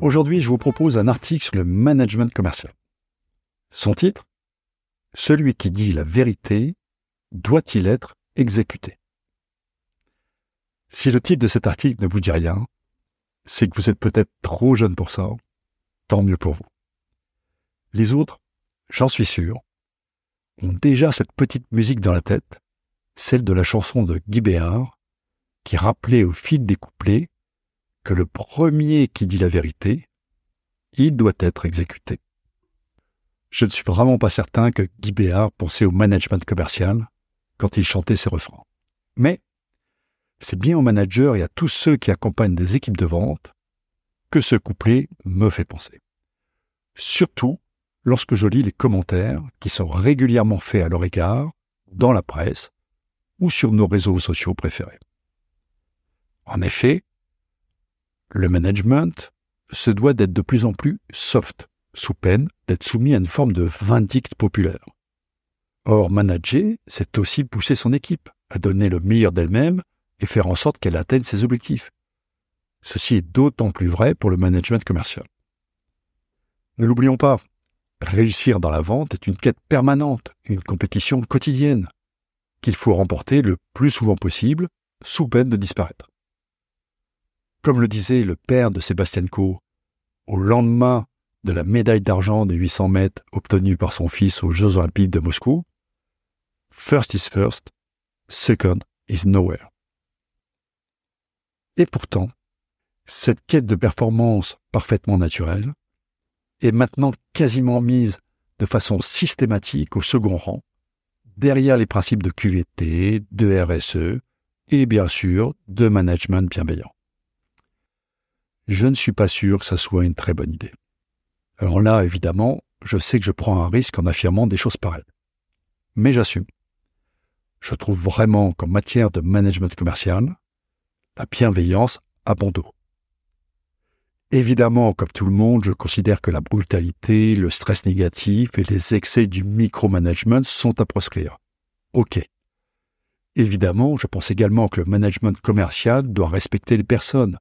Aujourd'hui, je vous propose un article sur le management commercial. Son titre Celui qui dit la vérité doit-il être exécuté? Si le titre de cet article ne vous dit rien, c'est que vous êtes peut-être trop jeune pour ça. Tant mieux pour vous. Les autres, j'en suis sûr, ont déjà cette petite musique dans la tête, celle de la chanson de Guy Béard, qui rappelait au fil des couplets le premier qui dit la vérité, il doit être exécuté. Je ne suis vraiment pas certain que Guy Béard pensait au management commercial quand il chantait ses refrains. Mais c'est bien aux managers et à tous ceux qui accompagnent des équipes de vente que ce couplet me fait penser. Surtout lorsque je lis les commentaires qui sont régulièrement faits à leur égard dans la presse ou sur nos réseaux sociaux préférés. En effet, le management se doit d'être de plus en plus soft, sous peine d'être soumis à une forme de vindicte populaire. Or, manager, c'est aussi pousser son équipe à donner le meilleur d'elle-même et faire en sorte qu'elle atteigne ses objectifs. Ceci est d'autant plus vrai pour le management commercial. Ne l'oublions pas, réussir dans la vente est une quête permanente, une compétition quotidienne, qu'il faut remporter le plus souvent possible, sous peine de disparaître. Comme le disait le père de Sébastien Coe, au lendemain de la médaille d'argent de 800 mètres obtenue par son fils aux Jeux Olympiques de Moscou, First is first, second is nowhere. Et pourtant, cette quête de performance parfaitement naturelle est maintenant quasiment mise de façon systématique au second rang, derrière les principes de QVT, de RSE et bien sûr de management bienveillant je ne suis pas sûr que ça soit une très bonne idée. Alors là, évidemment, je sais que je prends un risque en affirmant des choses pareilles. Mais j'assume. Je trouve vraiment qu'en matière de management commercial, la bienveillance a bon dos. Évidemment, comme tout le monde, je considère que la brutalité, le stress négatif et les excès du micromanagement sont à proscrire. Ok. Évidemment, je pense également que le management commercial doit respecter les personnes,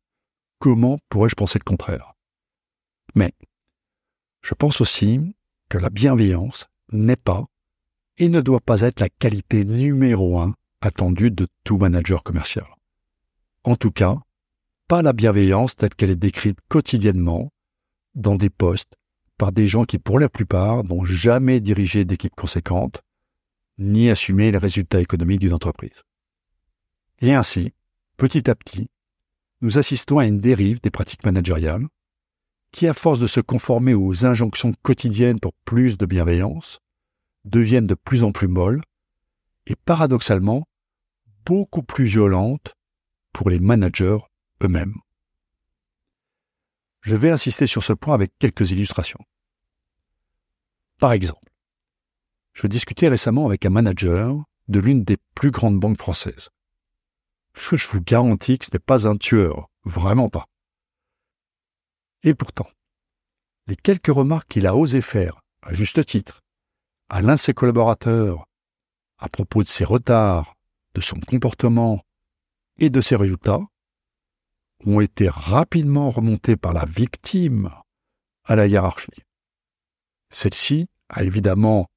Comment pourrais-je penser le contraire? Mais je pense aussi que la bienveillance n'est pas et ne doit pas être la qualité numéro un attendue de tout manager commercial. En tout cas, pas la bienveillance telle qu'elle est décrite quotidiennement dans des postes par des gens qui, pour la plupart, n'ont jamais dirigé d'équipe conséquente, ni assumé les résultats économiques d'une entreprise. Et ainsi, petit à petit, nous assistons à une dérive des pratiques managériales qui, à force de se conformer aux injonctions quotidiennes pour plus de bienveillance, deviennent de plus en plus molles et paradoxalement beaucoup plus violentes pour les managers eux-mêmes. Je vais insister sur ce point avec quelques illustrations. Par exemple, je discutais récemment avec un manager de l'une des plus grandes banques françaises je vous garantis que ce n'est pas un tueur, vraiment pas. Et pourtant, les quelques remarques qu'il a osé faire, à juste titre, à l'un de ses collaborateurs, à propos de ses retards, de son comportement et de ses résultats, ont été rapidement remontés par la victime à la hiérarchie. Celle-ci a évidemment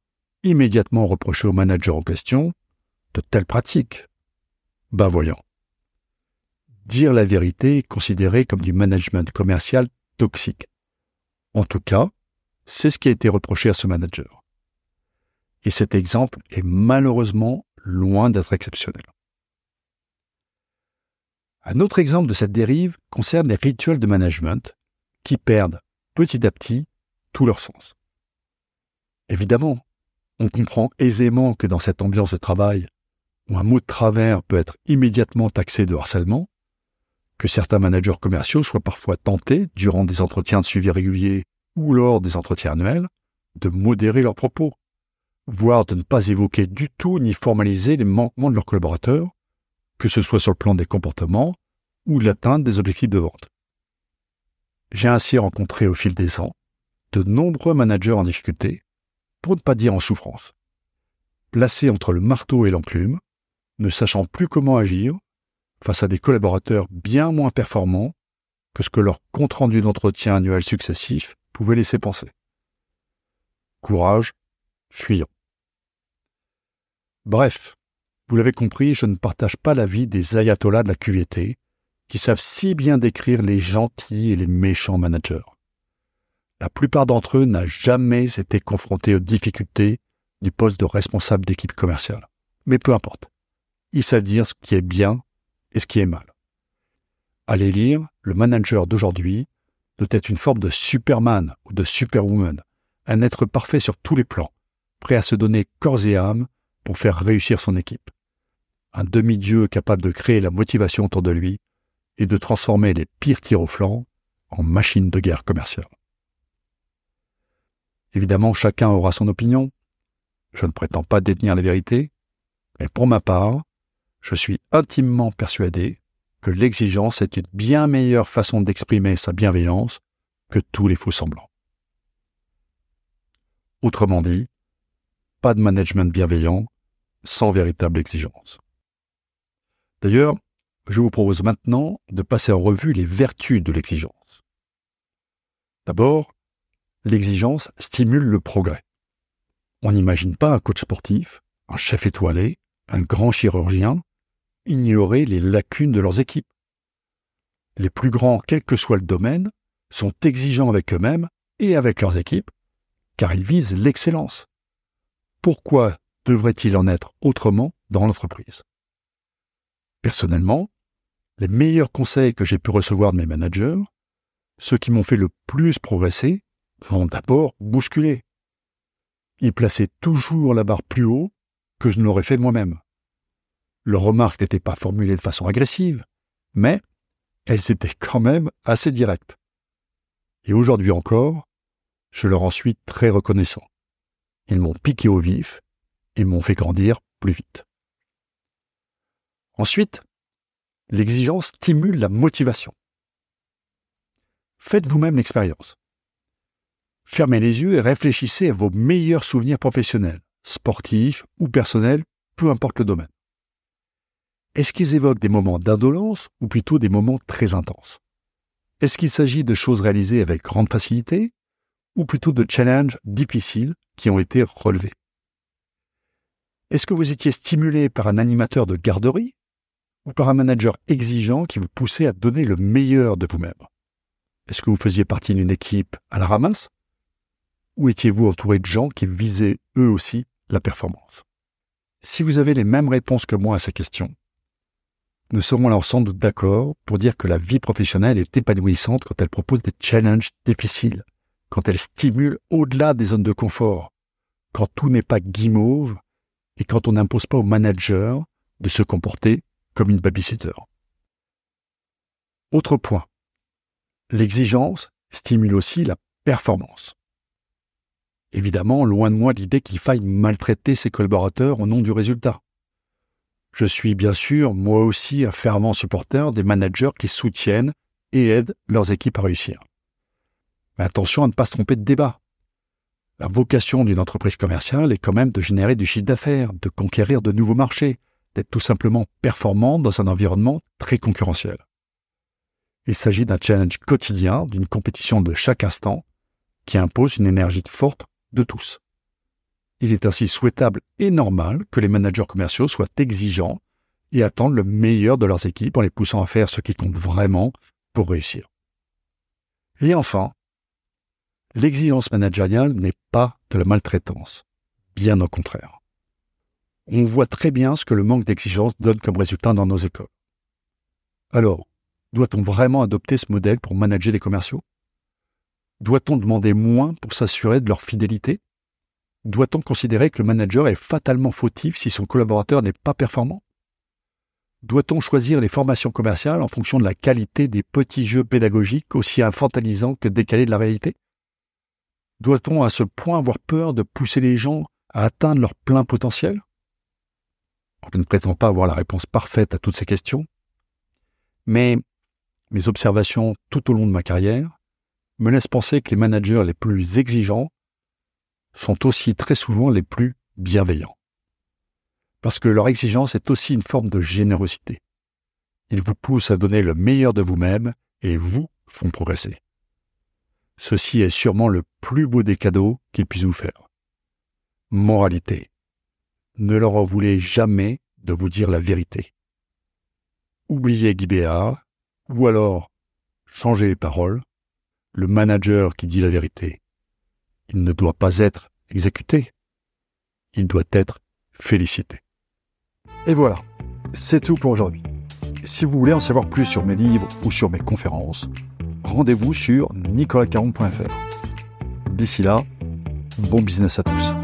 immédiatement reproché au manager en question de telles pratiques. Ben voyons dire la vérité est considéré comme du management commercial toxique. En tout cas, c'est ce qui a été reproché à ce manager. Et cet exemple est malheureusement loin d'être exceptionnel. Un autre exemple de cette dérive concerne les rituels de management qui perdent petit à petit tout leur sens. Évidemment, on comprend aisément que dans cette ambiance de travail, où un mot de travers peut être immédiatement taxé de harcèlement, que certains managers commerciaux soient parfois tentés, durant des entretiens de suivi réguliers ou lors des entretiens annuels, de modérer leurs propos, voire de ne pas évoquer du tout ni formaliser les manquements de leurs collaborateurs, que ce soit sur le plan des comportements ou de l'atteinte des objectifs de vente. J'ai ainsi rencontré au fil des ans de nombreux managers en difficulté, pour ne pas dire en souffrance, placés entre le marteau et l'enclume, ne sachant plus comment agir face à des collaborateurs bien moins performants que ce que leur compte-rendu d'entretien annuel successif pouvait laisser penser. Courage, fuyons. Bref, vous l'avez compris, je ne partage pas l'avis des ayatollahs de la QVT, qui savent si bien décrire les gentils et les méchants managers. La plupart d'entre eux n'ont jamais été confrontés aux difficultés du poste de responsable d'équipe commerciale. Mais peu importe. Ils savent dire ce qui est bien et ce qui est mal. Allez lire, le manager d'aujourd'hui doit être une forme de Superman ou de Superwoman, un être parfait sur tous les plans, prêt à se donner corps et âme pour faire réussir son équipe. Un demi-dieu capable de créer la motivation autour de lui et de transformer les pires tirs au flanc en machines de guerre commerciale. Évidemment, chacun aura son opinion. Je ne prétends pas détenir la vérité, mais pour ma part, je suis intimement persuadé que l'exigence est une bien meilleure façon d'exprimer sa bienveillance que tous les faux semblants. Autrement dit, pas de management bienveillant sans véritable exigence. D'ailleurs, je vous propose maintenant de passer en revue les vertus de l'exigence. D'abord, l'exigence stimule le progrès. On n'imagine pas un coach sportif, un chef étoilé, un grand chirurgien ignorer les lacunes de leurs équipes. Les plus grands, quel que soit le domaine, sont exigeants avec eux-mêmes et avec leurs équipes, car ils visent l'excellence. Pourquoi devrait-il en être autrement dans l'entreprise? Personnellement, les meilleurs conseils que j'ai pu recevoir de mes managers, ceux qui m'ont fait le plus progresser, vont d'abord bousculer. Ils plaçaient toujours la barre plus haut que je ne l'aurais fait moi-même. Leurs remarques n'étaient pas formulées de façon agressive, mais elles étaient quand même assez directes. Et aujourd'hui encore, je leur en suis très reconnaissant. Ils m'ont piqué au vif et m'ont fait grandir plus vite. Ensuite, l'exigence stimule la motivation. Faites vous-même l'expérience. Fermez les yeux et réfléchissez à vos meilleurs souvenirs professionnels, sportifs ou personnels, peu importe le domaine. Est-ce qu'ils évoquent des moments d'indolence ou plutôt des moments très intenses? Est-ce qu'il s'agit de choses réalisées avec grande facilité ou plutôt de challenges difficiles qui ont été relevés? Est-ce que vous étiez stimulé par un animateur de garderie ou par un manager exigeant qui vous poussait à donner le meilleur de vous-même? Est-ce que vous faisiez partie d'une équipe à la ramasse ou étiez-vous entouré de gens qui visaient eux aussi la performance? Si vous avez les mêmes réponses que moi à ces questions, nous serons alors sans doute d'accord pour dire que la vie professionnelle est épanouissante quand elle propose des challenges difficiles, quand elle stimule au-delà des zones de confort, quand tout n'est pas guimauve et quand on n'impose pas au manager de se comporter comme une babysitter. Autre point, l'exigence stimule aussi la performance. Évidemment, loin de moi l'idée qu'il faille maltraiter ses collaborateurs au nom du résultat. Je suis bien sûr, moi aussi, un fervent supporter des managers qui soutiennent et aident leurs équipes à réussir. Mais attention à ne pas se tromper de débat. La vocation d'une entreprise commerciale est quand même de générer du chiffre d'affaires, de conquérir de nouveaux marchés, d'être tout simplement performant dans un environnement très concurrentiel. Il s'agit d'un challenge quotidien, d'une compétition de chaque instant, qui impose une énergie forte de tous. Il est ainsi souhaitable et normal que les managers commerciaux soient exigeants et attendent le meilleur de leurs équipes en les poussant à faire ce qui compte vraiment pour réussir. Et enfin, l'exigence managériale n'est pas de la maltraitance, bien au contraire. On voit très bien ce que le manque d'exigence donne comme résultat dans nos écoles. Alors, doit-on vraiment adopter ce modèle pour manager les commerciaux? Doit-on demander moins pour s'assurer de leur fidélité? Doit-on considérer que le manager est fatalement fautif si son collaborateur n'est pas performant? Doit-on choisir les formations commerciales en fonction de la qualité des petits jeux pédagogiques aussi infantilisants que décalés de la réalité? Doit-on à ce point avoir peur de pousser les gens à atteindre leur plein potentiel? Je ne prétends pas avoir la réponse parfaite à toutes ces questions, mais mes observations tout au long de ma carrière me laissent penser que les managers les plus exigeants sont aussi très souvent les plus bienveillants. Parce que leur exigence est aussi une forme de générosité. Ils vous poussent à donner le meilleur de vous-même et vous font progresser. Ceci est sûrement le plus beau des cadeaux qu'ils puissent vous faire. Moralité. Ne leur en voulez jamais de vous dire la vérité. Oubliez Guy Béard, ou alors changez les paroles. Le manager qui dit la vérité, il ne doit pas être exécuté, il doit être félicité. Et voilà, c'est tout pour aujourd'hui. Si vous voulez en savoir plus sur mes livres ou sur mes conférences, rendez-vous sur nicolascaron.fr. D'ici là, bon business à tous.